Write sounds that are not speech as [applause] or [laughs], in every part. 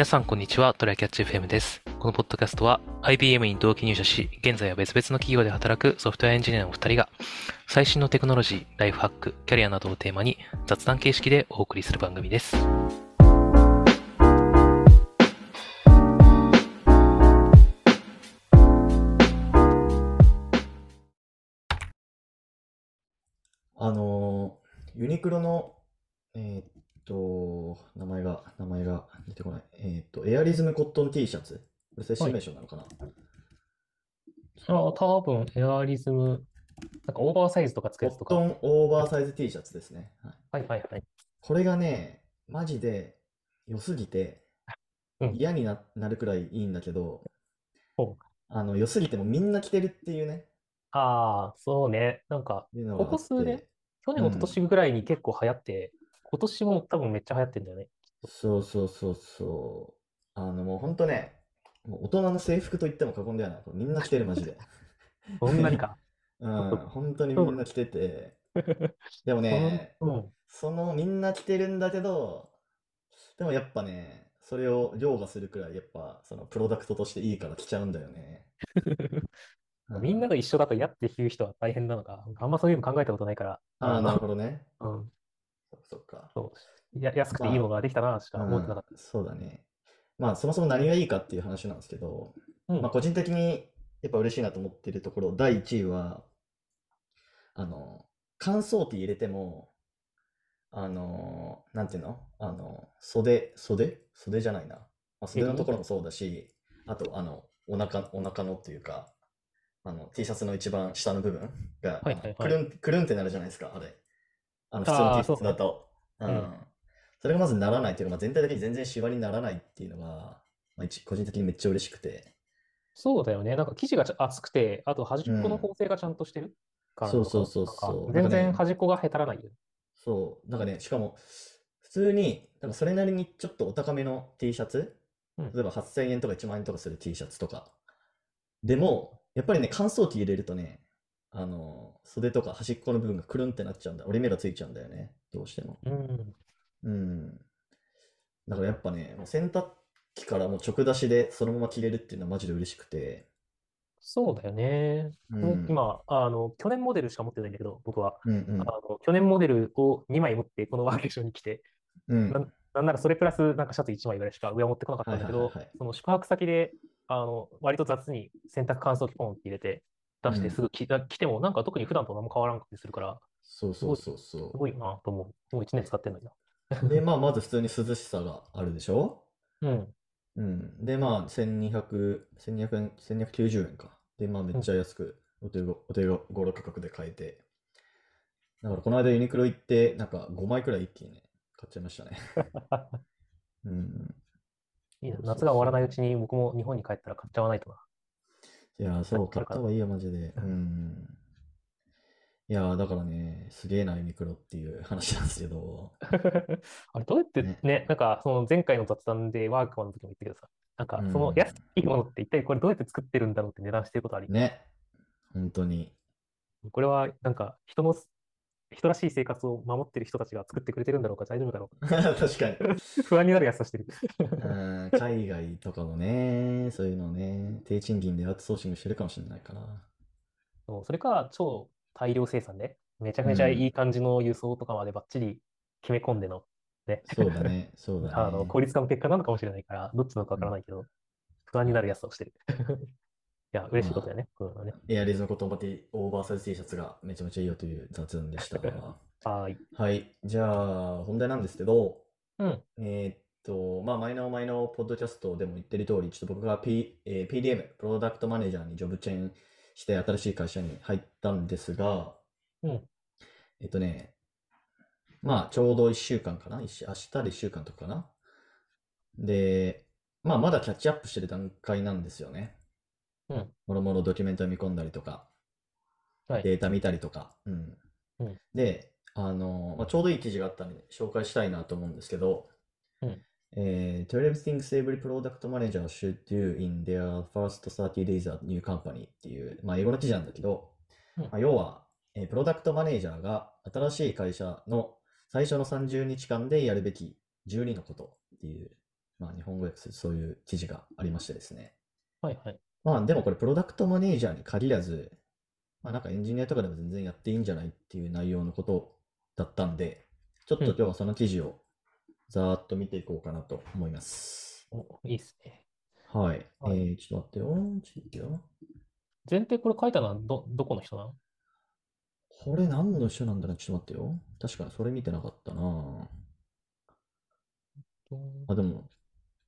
皆さん、こんにちは。トライキャッチ FM です。このポッドキャストは IBM に同期入社し、現在は別々の企業で働くソフトウェアエンジニアのお二人が、最新のテクノロジー、ライフハック、キャリアなどをテーマに雑談形式でお送りする番組です。あのユニクロの、えーっと、名前が、名前が出てこない。えーっと、エアリズムコットン T シャツ。これ正式名称なのかな、ああ、多分エアリズム、なんかオーバーサイズとかつくコやつとか。ットンオーバーサイズ T シャツですね。はい、はいはいはい。これがね、マジで良すぎてうん嫌にな、なるくらいいいんだけどほう、あの、良すぎてもみんな着てるっていうね、ああ、そうね。なんか、こいうのがあってこ数年、去年、一昨年ぐらいに結構流行って、今年も多分めっちゃ流行ってんだよね。そうそうそうそう。あの、もうほんとね、もう大人の制服と言っても過言ではない。みんな着てる、マジで。[laughs] そんなにか。[laughs] うん、本当にみんな着てて。[laughs] でもね、うん。そのみんな着てるんだけど、でもやっぱね、それを凌駕するくらい、やっぱそのプロダクトとしていいから着ちゃうんだよね。うみんなが一緒だと嫌って言う人は大変なのか。あんまそういうの考えたことないから。ああ、なるのほどね。うん。そっかそう。や、安くていいのができたな、しか思ってなかっうんそうだね。まあそもそも何がいいかっていう話なんですけど、た。うんまあ個人的にやっぱ嬉しいなと思ってるところ、第1位は、あの、乾燥機入れても、あの、なんていうの？あの、袖、袖？袖じゃないな。まあ、袖のところもそうだし、あと、あの、お腹、お腹のっていうか、あの、T シャツの一番下の部分が、はいはいはいくるん、くるんってなるじゃないですか、あれ。あの、普通の T シャツだと。うん。それがまずならないっていうか、まあ、全体的に全然シワにならないっていうのが、まあ、一個人的にめっちゃ嬉しくて。そうだよね。なんか生地が厚くて、あと端っこの縫製がちゃんとしてるからなのかそうそうそうそう全然端っこがへたらないよね。そう、なんかね、しかも、普通に、なんかそれなりにちょっとお高めの T シャツ、うん例えば8000円とか1万円とかする T シャツとか、でも、やっぱりね、乾燥機入れるとね、あの、袖とか端っこの部分がくるんってなっちゃうんだ。折り目がついちゃうんだよね、どうしても。うん。うん。だからやっぱね、もう洗濯機からもう直出しでそのまま着れるっていうのはマジで嬉しくて、そうだよね。もううん今、あの、去年モデルしか持ってないんだけど、僕は。うんうんあの、去年モデルを2枚持って、このワーケーションに来て、うん。ななんならそれプラス、なんかシャツ1枚ぐらいしか上は持ってこなかったんだけどはいはいはいはい、その宿泊先で、あの、割と雑に洗濯乾燥機ポンって入れて、出してうんすぐ着着ても、なんか特に普段と何も変わらんかったりするから、そうそうそうそすごいなと思う。もう1年使ってんのにな。う。で、まあ、まず普通に涼しさがあるでしょ？うん。うん。で、まあ、1200、1200円、1290円か。で、まあ、めっちゃ安く、お手ごお手頃価格で買えて。だから、この間ユニクロ行って、なんか5枚くらい一気にね、買っちゃいましたね。[laughs] うん。いい夏が終わらないうちに僕も日本に帰ったら買っちゃわないとな。いやー、そう、買った方がいいよ、マジで。うん。いやー、だからね、すげえな、ユニクロっていう話なんですけど。[laughs] あれ、どうやってねね、なんか、その前回の雑談でワークマンの時も言ったけどさ、なんか、そのうん安いものって一体これどうやって作ってるんだろうって値段してることあり、ね。本当に。これはなんか、人の、人らしい生活を守ってる人たちが作ってくれてるんだろうか、大丈夫だろう [laughs] 確かに。か。[laughs] 不安になる安さしてる。[laughs] うん海外とかもね、そういうのね、低賃金でアウトソーシングしてるかもしれないから。そうそれか、超大量生産で、めちゃめちゃいい感じの輸送とかまでバッチリ決め込んでの、ね、そうだね、そうだあの、ね。効率化の結果なのかもしれないから、どっちなのかわからないけど、不安になる安さをしてる。いや、嬉しいことだよね、こういうのはね。エアリズムコットンバティオーバーサイズ T シャツがめちゃめちゃいいよという雑談でした。[laughs] はーい。はい、じゃあ本題なんですけど、うん。えーっと、まあ、前の前のポッドキャストでも言ってる通り、ちょっと僕が、P えー PDM、プロダクトマネージャーにジョブチェンして新しい会社に入ったんですが、うん。えっとね、まあ、ちょうど1週間かな？一週明日で1週間とかかな？で、まあ、まだキャッチアップしてる段階なんですよね。うん。もろもろドキュメント読み込んだりとか、はい。データ見たりとか。うん。うんで、あの、まあ、ちょうどいい記事があったので紹介したいなと思うんですけど、うんえー、12 things every product manager should do in their first 30 days at new company っていう、まあ、英語の記事なんだけど、うんまあ、要は、えープロダクトマネージャーが新しい会社の最初の30日間でやるべき12のことっていうまあ、日本語訳するそういう記事がありましてですね。はいはい。まあ、でもこれ、プロダクトマネージャーに限らず、まあ、なんかエンジニアとかでも全然やっていいんじゃないっていう内容のことだったんで、ちょっと今日はその記事をざーっと見ていこうかなと思います。おいいっすね。はい。はいえー、ちょっと待ってよ。ちょっと。前提これ書いたのはど、どこの人なの？これ何の人なんだろう？ちょっと待ってよ。確かにそれ見てなかったなあ、でも、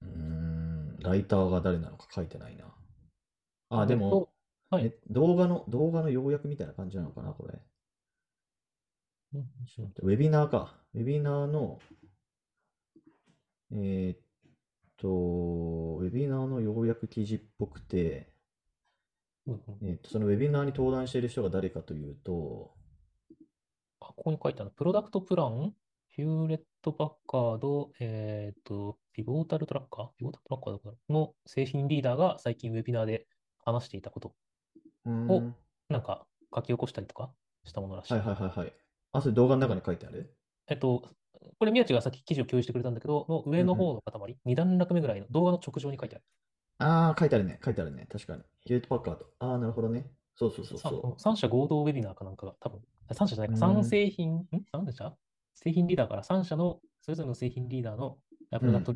うーん、ライターが誰なのか書いてないな。あ、でも、はい。え動画の、動画の要約みたいな感じなのかな、これ。うんちょっと待って。ウェビナーか。ウェビナーの、えーっと、ウェビナーの要約記事っぽくて、うんうん。えーっと、そのウェビナーに登壇している人が誰かというと、あ、ここに書いてある。プロダクトプラン、ヒューレット・パッカード、えっと、ピボータルトラッカー？ピボータルトラッカーだから。の製品リーダーが最近ウェビナーで話していたこと、うーん、おはいなんか書き起こしたりとか？したものらしい。はいはいはい。あ、それ動画の中に書いてある？えっと、これ宮地がさっき記事を共有してくれたんだけど、の上の方の塊、2段落目ぐらいの動画の直上に書いてある。ああ、書いてあるね。書いてあるね。確かに。ヒュート・パッカード。ああ、なるほどね。そうそうそうさそ3社合同ウェビナーかなんかが多分、3社じゃないか、うん3製品、ん ?3 社製品リーダーから3社の、それぞれの製品リーダーの、あプロダクト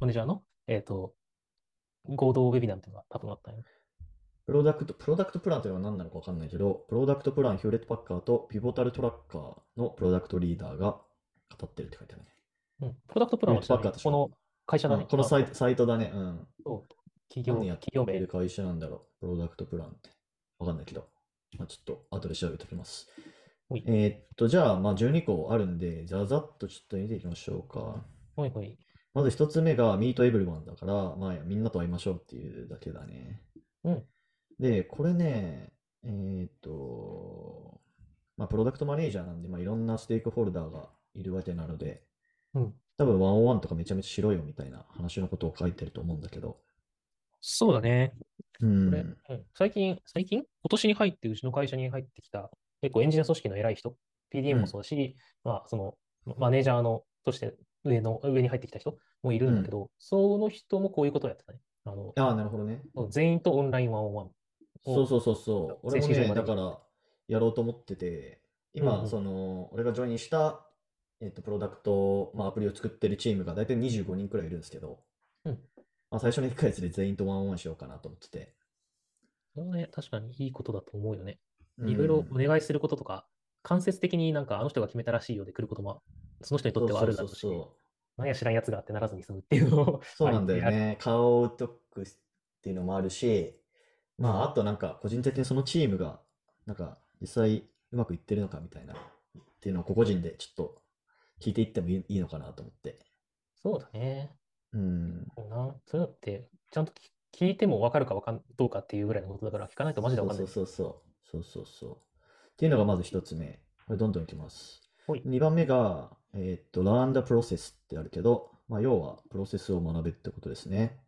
マネージャーの、えっと、合同ウェビナーみたいなのが多分あったんよ。う。プロダクト、プロダクトプランというのは何なのかわかんないけど、プロダクトプラン、ヒューレット・パッカーとピボタルトラッカーのプロダクトリーダーが語ってるって書いてあるね。うん。プロダクトプランはこの会社だね。あこのサイあトサイトだね。うん。企業、何や業名てる。会社なんだろう。プロダクトプランって。わかんないけど。まあ、ちょっと後で調べておきます。えーっと、じゃあ、まあ、12個あるんで、ざざっとちょっと見ていきましょうか。ほいほい。まず一つ目が Meet Everyone だから、まあ、みんなと会いましょうっていうだけだね。うん。で、これね、えーっと、まあ、プロダクトマネージャーなんで、まあ、いろんなステークホルダーがいるわけなので、うん。多分ワンオンワンとかめちゃめちゃしろよみたいな話のことを書いてると思うんだけど、そうだね。うん。これ、うん、最近、最近？今年に入って、うちの会社に入ってきた、結構エンジニア組織の偉い人、PDM もそうだし、まあ、その、マネージャーの、として上の、上に入ってきた人もいるんだけど、その人もこういうことをやってたね。あの、ああ、なるほどね。全員とオンラインワンオンワン。そうそうそうそう。俺もね、だから、やろうと思ってて、今、うんうんその、俺がジョインした、えっと、プロダクト、まあ、アプリを作ってるチームが大体25人くらいいるんですけど、うんまあ、最初の1ヶ月で全員とワンオンしようかなと思ってて。それはね、確かにいいことだと思うよね。うんいろいろお願いすることとか、間接的になんかあの人が決めたらしいようで来ることも、その人にとってはあるだろうし、何や知らんやつがってならずに済むっていうのを。そうなんだよね。[laughs] 顔を売っとくっていうのもあるし、まあ、あとなんか、個人的にそのチームが、なんか、実際うまくいってるのかみたいな、っていうのを個々人でちょっと聞いていってもいいのかなと思って。そうだね。うん。そうな。そういうのって、ちゃんと聞聞いても分かるか分かんどうかっていうぐらいのことだから、聞かないとマジで分かんない。そうそうそうそう。そうそうそう。っていうのがまず一つ目。これどんどんいきます。二番目が、えーっと、Learn the process ってあるけど、まあ、要はプロセスを学べってことですね。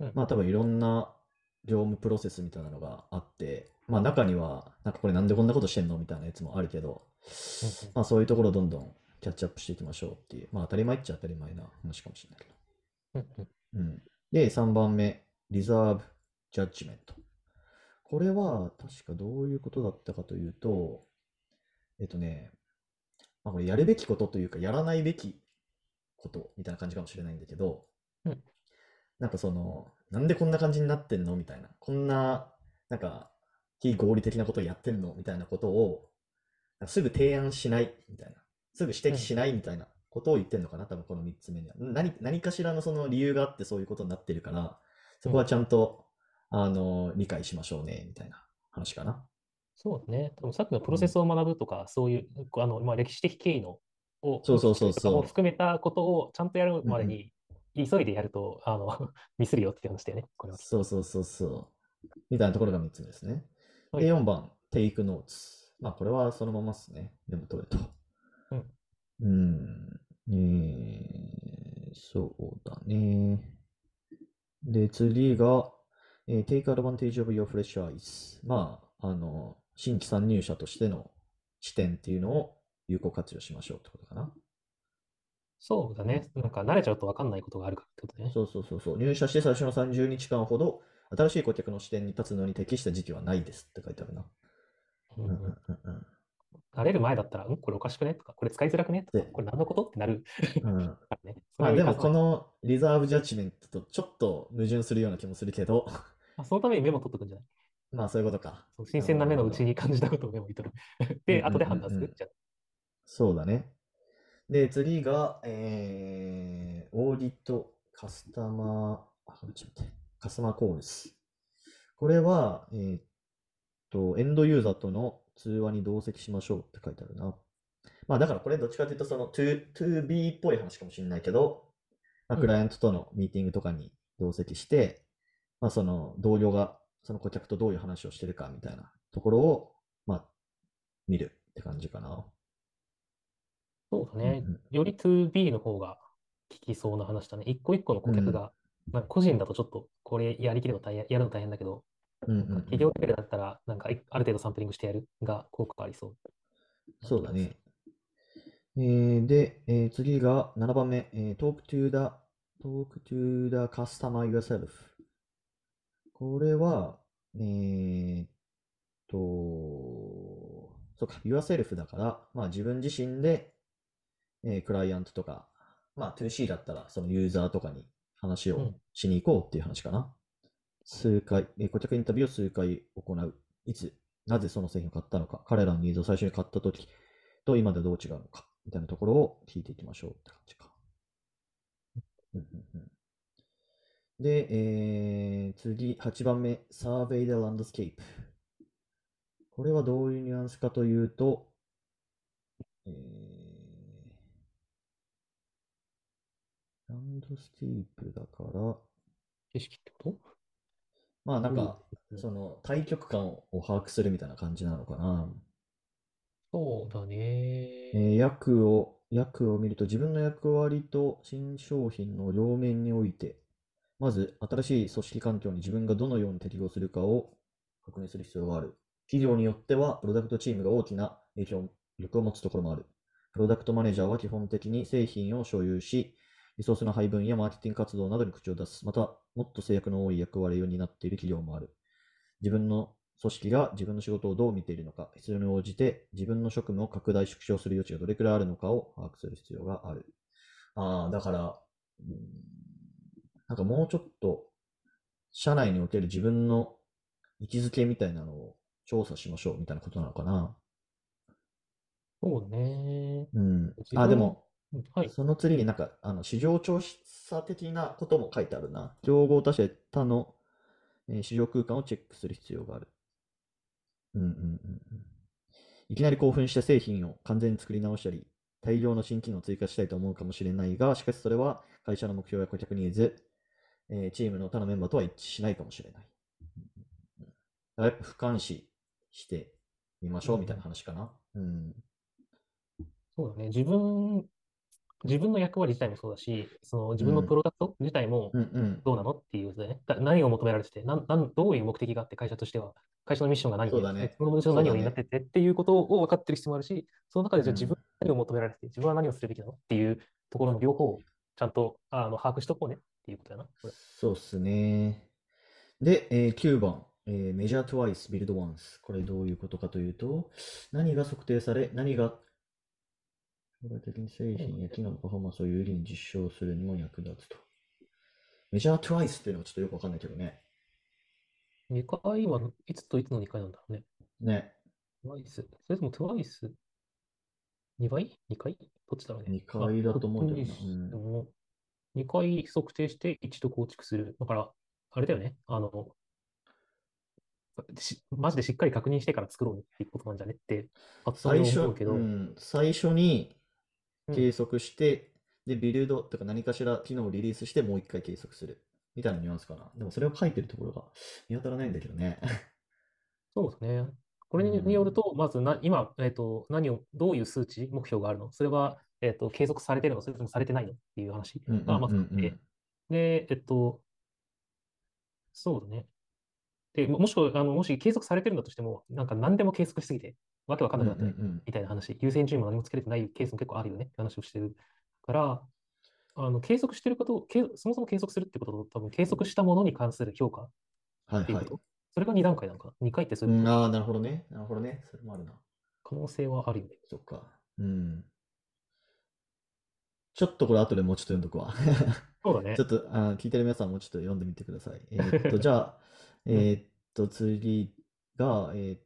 うんまあ多分いろんな業務プロセスみたいなのがあって、まあ中には、なんかこれなんでこんなことしてんのみたいなやつもあるけど、まあそういうところをどんどんキャッチアップしていきましょうっていう、まあ当たり前っちゃ当たり前な話かもしれないけど。うん。で、3番目、Reserve Judgment。これは確かどういうことだったかというと、えっとね、まあ、これやるべきことというか、やらないべきことみたいな感じかもしれないんだけど、うんなんかその、なんでこんな感じになってんの？みたいな。こんな、なんか、非合理的なことをやってんの？みたいなことを、すぐ提案しないみたいな。すぐ指摘しないみたいなことを言ってんのかな多分この3つ目には。何、何かしらのその理由があってそういうことになってるから、そこはちゃんと、あの、理解しましょうね、みたいな話かな。そうだね。多分さっきのプロセスを学ぶとか、そういう、あの、まあ、歴史的経緯の、を、そうそうそうそうとかも含めたことをちゃんとやるまでに、急いでやると、あの、[laughs] ミスるよって話だよね、これは。そうそうそうそう。みたいなところが3つ目ですね。はいで、4番、Take Notes。まあ、これはそのままですね。でも取れと。うん。うん。えー、そうだね。で、次が、えー Take advantage of your fresh eyes。まあ、あの、新規参入者としての視点っていうのを有効活用しましょうってことかな。そうだね。なんか慣れちゃうと分かんないことがあるからってことね。そうそうそうそう。入社して最初の30日間ほど、新しい顧客の視点に立つのに適した時期はないですって書いてあるな。ううんんうんうんうん慣れる前だったら、うん、これおかしくね？とか、これ使いづらくね？とかで、これ何のこと？ってなるうんから [laughs] ね。まあでもこのリザーブジャッジメントとちょっと矛盾するような気もするけど、まあそのためにメモ取っとくんじゃない？まあそういうことか。新鮮な目のうちに感じたことをメモに取る。で、うんうんうんうん後で判断する？じゃあそうだね。で、次が、えー、オーディットカスタマー、あ、ちょっと待って、カスタマーコールス。これは、えーっと、エンドユーザーとの通話に同席しましょうって書いてあるな。まあだからこれどっちかというと、その to, to B っぽい話かもしれないけど、まあ、うんクライアントとのミーティングとかに同席して、まあその同僚がその顧客とどういう話をしてるかみたいなところを、まあ、見るって感じかな。そうだねうんうん。より 2B の方が聞きそうな話だね。一個一個の顧客が、なんか個人だとちょっとこれやりきるの大変、やるの大変だけど、うんうんうん企業レベルだったら、なんかいある程度サンプリングしてやるが効果ありそう。そうだね。えーで、えー次が7番目、えー talk to the, talk to the customer yourself。これは、えーっと、そうか、yourself だから、まあ自分自身で、えークライアントとか、まあ 2C だったらそのユーザーとかに話をうんしに行こうっていう話かな。数回、えー顧客インタビューを数回行う。いつ、なぜその製品を買ったのか、彼らのニーズを最初に買った時と今ではどう違うのか、みたいなところを聞いていきましょうって感じか。うんうんうんで、えー次、8番目、Survey the Landscape。これはどういうニュアンスかというと、えーランドスケープだから、景色ってこまあなんか、うんその対極感を把握するみたいな感じなのかな。とそうだね。えー役を、役を見ると自分の役割と新商品の両面において、まず新しい組織環境に自分がどのように適合するかを確認する必要がある。企業によっては、プロダクトチームが大きな影響力を持つところもある。プロダクトマネージャーは基本的に製品を所有し、リソースの配分やマーケティング活動などに口を出す。また、もっと制約の多い役割を担っている企業もある。自分の組織が自分の仕事をどう見ているのか、必要に応じて自分の職務を拡大縮小する余地がどれくらいあるのかを把握する必要がある。ああ、だから、うんなんかもうちょっと、社内における自分の位置づけみたいなのを調査しましょうみたいなことなのかな。そうね。うん。あ、でも、うんはい。その次になんか、あの、市場調査的なことも書いてあるな。競合他社他の、えー市場空間をチェックする必要がある。うんうんうんうん。いきなり興奮して製品を完全に作り直したり、大量の新機能を追加したいと思うかもしれないが、しかしそれは会社の目標や顧客ニーズ、えーチームの他のメンバーとは一致しないかもしれない。うんうんうんだからやっぱ俯瞰視してみましょうみたいな話かな。うん。そうだね。自分、自分の役割自体もそうだし、その自分のうんプロダクト自体もうんうん。どうなのっていうことでね。だ何を求められてて、なん、なん、どういう目的があって会社としては、会社のミッションが何で、そうだねそのミッションが何をそうだね担っててっていうことを分かってる必要もあるし、その中でじゃあうん自分は何を求められてて、自分は何をするべきなのっていうところの両方をちゃんとあの把握しとこうねっていうことだな。これそうっすね。で、えー9番、えー Measure Twice, Build Once。これどういうことかというと、何が測定され、何が将来的に製品や機能のパフォーマンスを有利に実証するにも役立つと。Measure Twice っていうのはちょっとよくわかんないけどね。2回はいつといつの2回なんだろうね。ね。TWICE。それとも TWICE。2倍 ?2 回？どっちだろうね。二回だと思うけどなまあどっちにしても2回測定して一度構築する。だから、あれだよね。あの、しマジでしっかり確認してから作ろうねっていうことなんじゃねって、パッと最初、思うけど、うん、最初にうん計測して、で、ビルドとか何かしら機能をリリースしてもう一回計測する。みたいなニュアンスかな。でもそれを書いてるところが見当たらないんだけどね。[laughs] そうですね。これにによると、まずな、今、えっと、何を、どういう数値、目標があるの？それは、えっと、継続されてるの？それともされてないの？っていう話がまずあっうんうんて、で、えっと、そうだね。で、ももしあの、もし継続されてるんだとしても、なんか何でも計測しすぎて、わけわかんなくなっみたいな話、優先順位も何もつけれてないケースも結構あるよねって話をしてるから、あの、計測してること、計そもそも計測するってことと、多分計測したものに関する評価っはいはい。ていうこと。それが2段階なのか。2回ってそううん、いうことああ、なるほどね。なるほどね。それもあるな。可能性はあるよね。そっか。うん。ちょっとこれ後でもうちょっと読んどくわ。そうだね [laughs] ちょ。っと、あー聞いてる皆さんもうちょっと読んでみてください。えーっと、[laughs] じゃあ、えーっと、次が、えーっ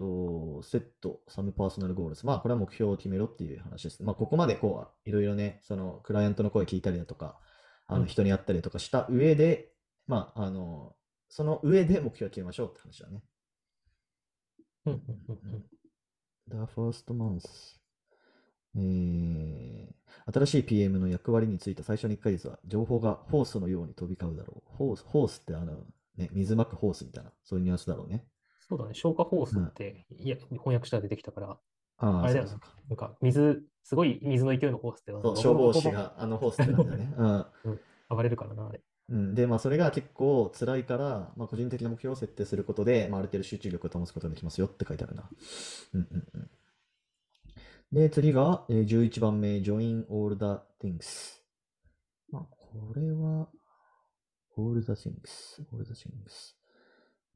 と、 set, some personal goals。まあ、これは目標を決めろっていう話です。まあ、ここまでこう、いろいろね、その、クライアントの声聞いたりだとか、あの、うん人に会ったりとかした上で、まあ、あの、その上で目標を決めましょうって話だね。うんうんうんうん。The first month. えー新しい PM の役割について最初の1ヶ月は情報がホースのように飛び交うだろう。ホース、ホースってあの、ね、水まくホースみたいな、そういうニュアンスだろうね。そうだね。消化ホースって、いや、翻訳したら出てきたから、ああ、あれだよね。なんか、水、すごい水の勢いのホースって、そう、消防士があのホースってなんだよね。[laughs] 暴れるからな、あれ。うん。うん、で、まあ、それが結構辛いから、まあ、個人的な目標を設定することで、まあ、ある程度集中力を保つことができますよって書いてあるな。うんうんうん。で、次が、えー11番目、Join all the things。まあ、これは、all the things, all the things。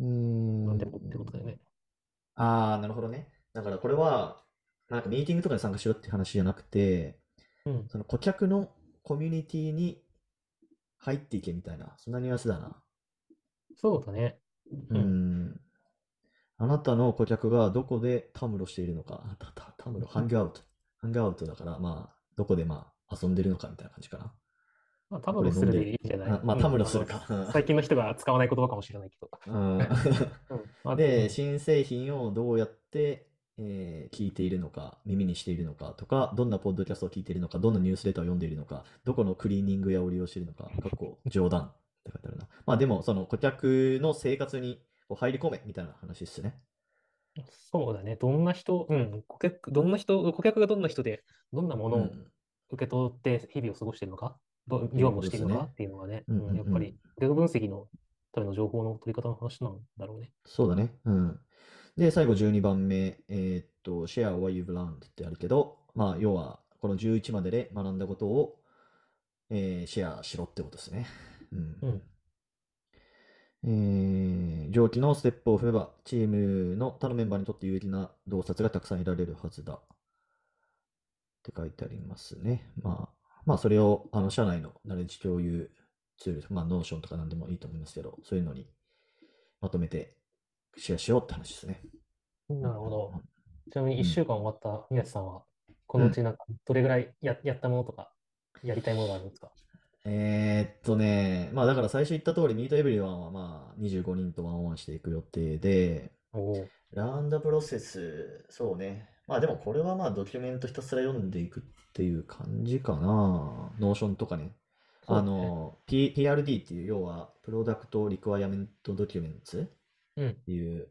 えーなんでもってことだよね。ああ、なるほどね。だからこれは、なんかミーティングとかに参加しろって話じゃなくて、うん。その顧客のコミュニティに入っていけみたいな、そんなニュアンスだな。そうだね。う。ん。あなたの顧客がどこでたむろしているのか、たたたむろ、ハングアウト。ハングアウトだから、まあ、どこでまあ遊んでるのかみたいな感じかな。まあ、たむろするでいいんじゃないあまあ、うんたむろするか。最近の人が使わない言葉かもしれないけど。うん。[laughs] で、新製品をどうやって、えー聞いているのか、耳にしているのかとか、どんなポッドキャストを聞いているのか、どんなニュースレターを読んでいるのか、どこのクリーニング屋を利用しているのか、かっこ冗談って書いてあるな。まあでも、その顧客の生活に入り込めみたいな話ですね。そうだね。どんな人、うん、顧客、どんな人、顧客がどんな人で、どんなものをうん受け取って日々を過ごしているのか、ど業務をしているのかっていうのがね、うんやっぱり、データ分析のための情報の取り方の話なんだろうね。そうだね。うん。で、最後12番目、えーっと、share what you've learned ってあるけど、まあ、要は、この11までで学んだことを、えーシェアしろってことですね。うん。うん。えー上記のステップを踏めば、チームの他のメンバーにとって有益な洞察がたくさん得られるはずだ。って書いてありますね。まあ、まあ、それを、あの、社内のナレッジ共有ツール、まあ、 Notion とか何でもいいと思いますけど、そういうのにまとめてシェアしようって話ですね。なるほど。ちなみにうん1週間終わった宮地さんは、このうちなんか、どれぐらいや、やったものとか、やりたいものがあるんですか？えーっとね、まあだから最初言った通り、 meet everyone はまあ25人と one on one していく予定で。learn the process、そうね。まあでもこれはまあドキュメントひたすら読んでいくっていう感じかな。 Notion とかね。あの、P、PRD っていう、要は、 product requirement documents うん。っていう、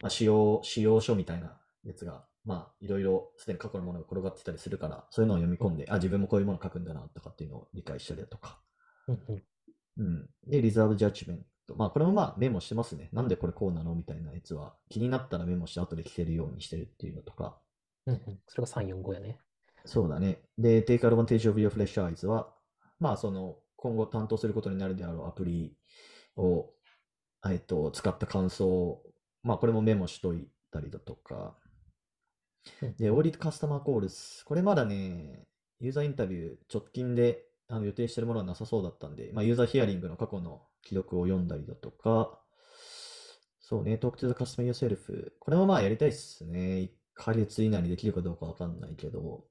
まあ、仕様、仕様書みたいなやつが、まあ、いろいろすでに過去のものが転がってたりするから、そういうのを読み込んで、あ、自分もこういうもの書くんだな、とかっていうのを理解したりだとか。うんうん。うん。で、 reserve judgment。まあ、これもまあ、メモしてますね。なんでこれこうなのみたいなやつは、気になったらメモして後で聞けるようにしてるっていうのとか。うんうん。それが3、4、5やね。そうだね。で、Take advantage of your fresh eyes は、まあ、その、今後担当することになるであろうアプリを、えっと、使った感想を、まあ、これもメモしといたりだとか。うんで、オーディットカスタマーコールス。これまだね、ユーザーインタビュー直近であの予定してるものはなさそうだったんで、まあ、ユーザーヒアリングの過去の記録を読んだりだとか、そうね、Talk to the customer yourself。これもまあやりたいっすね。1ヶ月以内にできるかどうかわかんないけど。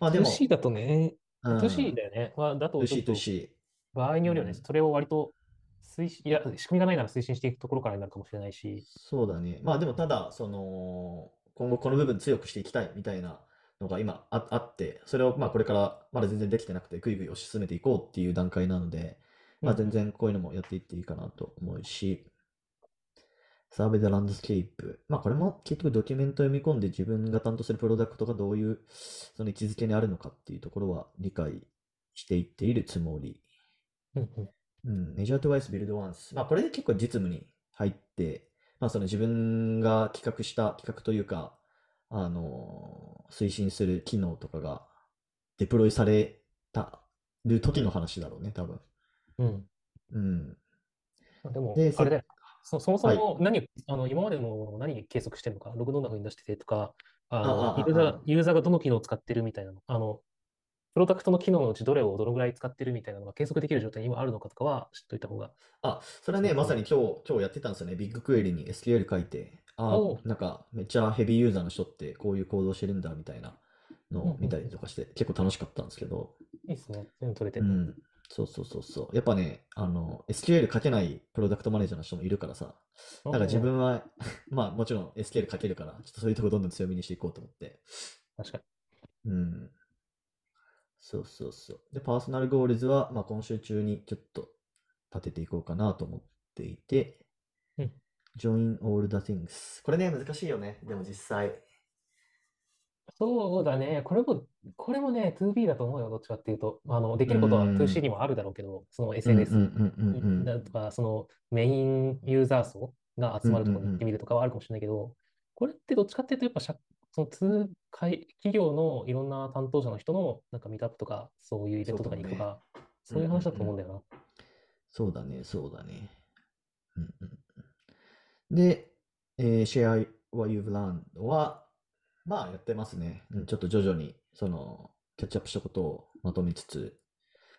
まあでも 2C だとね、うん、2C だよね。まあ、だと 2C っと。場合によるよね。それを割と推進、いや、仕組みがないなら推進していくところからになるかもしれないし。そうだね。まあでもただ、その、今後この部分強くしていきたいみたいなのが今あ、あって、それをまあこれからまだ全然できてなくて、ぐいぐい推し進めていこうっていう段階なので、まあ全然こういうのもやっていっていいかなと思うし、サーベイでランドスケープ。まあこれも結局ドキュメント読み込んで自分が担当するプロダクトがどういうその位置づけにあるのかっていうところは理解していっているつもり。うんメジャートワイスビルドワンス。まあこれで結構実務に入って、まあその自分が企画した企画というか、あの推進する機能とかがデプロイされたる時の話だろうね、多分。うん。うん。でもで、あれだよ。そそもそはいも何を、あの今までの何計測してるのか、ログどんな風に出しててとか、あのユーザーあユーザーがどの機能を使ってるみたいなの、あの、プロダクトの機能のうちどれをどのぐらい使ってるみたいなのが計測できる状態に今あるのかとかは知っといた方が。あ、それはね、まさに今日、今日やってたんですよね。ビッグクエリに SQL 書いて、あなんかめっちゃヘビーユーザーの人ってこういう行動してるんだみたいなのを見たりとかして、結構楽しかったんですけど、いいですね。全部取れてる。うん。そうそうそうそう。やっぱね、あの、SQL 書けないプロダクトマネージャーの人もいるからさ、だから自分は、[laughs] まあもちろん SQL 書けるから、ちょっとそういうとこどんどん強みにしていこうと思って。確かうん。そうそうそう。で、 personal goals は、まあ今週中にちょっと立てていこうかなと思っていて、うん join all the things。これね、難しいよね。でも実際。そうだね。これも、これもね、2B だと思うよ。どっちかっていうと。あの、できることはうん 2C にもあるだろうけど、そのうんうん SNS うんうんうん。だとか、そのメインユーザー層が集まるところうんうんうんに行ってみるとかはあるかもしれないけど、これってどっちかっていうと、やっぱ社その通会企業のいろんな担当者の人のなんかミートアップとか、そういうイベントとかに行くとか、そういう話だと思うんだよな。そうだね、そうだね。うんうんうん、で、えー、Share What You've Learned は、まあやってますね。うんちょっと徐々に、その、キャッチアップしたことをまとめつつ、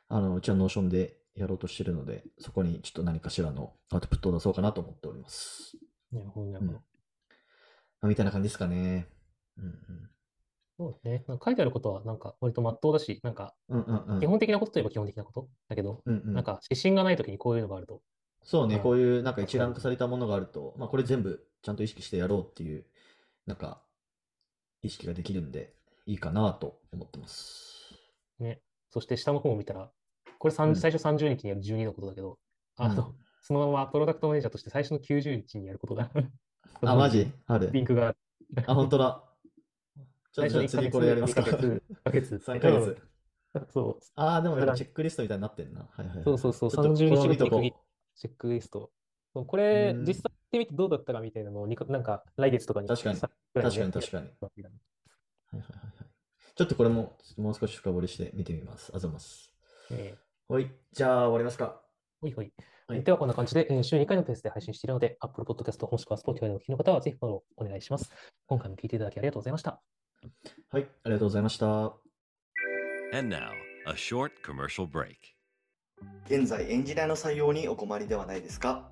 あの、うちは Notion でやろうとしてるので、そこにちょっと何かしらのアウトプットを出そうかなと思っております。なるほど、なうんるほど。まあ、みたいな感じですかね。うんそうね。なんか書いてあることは、なんか割と真っ当だし、なんかうん。うんうんうん。基本的なことといえば基本的なことだけど、うんうんなんか指針がないときにこういうのがあると、そうね、うんこういうなんか一覧化されたものがあると、まあこれ全部ちゃんと意識してやろうっていう、なんか意識ができるんでいいかなと思ってます。ね。そして下の方を見たら、これ30うん最初30日にやる12のことだけど、あの、うんそのままプロダクトマネージャーとして最初の90日にやることが [laughs] あ、マジ？ある？リンクがあ、本当だ。ちょっとじゃあ最初の1次これやりますか。1ヶ月、1ヶ月。3ヶ月。そう。ああ、でもチェックリストみたいになってんな。はいはいはい。そうそうそう、ちょっと30これ日にチェックリスト。そうこれう、ん実際やってみてどうだったかみたいなのをにか、なんか来月とかに確かにさぐらい確かにや確かに。やはいはいはいはい。ちょっとこれももう少し深掘りして見てみます。あざます。ええはい。じゃあ終わりますか。ほいほい。はいでは、こんな感じで、えー週2回のペースで配信しているので、Apple Podcast もしくは Spotify でお聞きの方は、ぜひフォローお願いします。今回も聞いていただきありがとうございました。はい。ありがとうございました。And now, a short commercial break. 現在エンジニアの採用にお困りではないですか？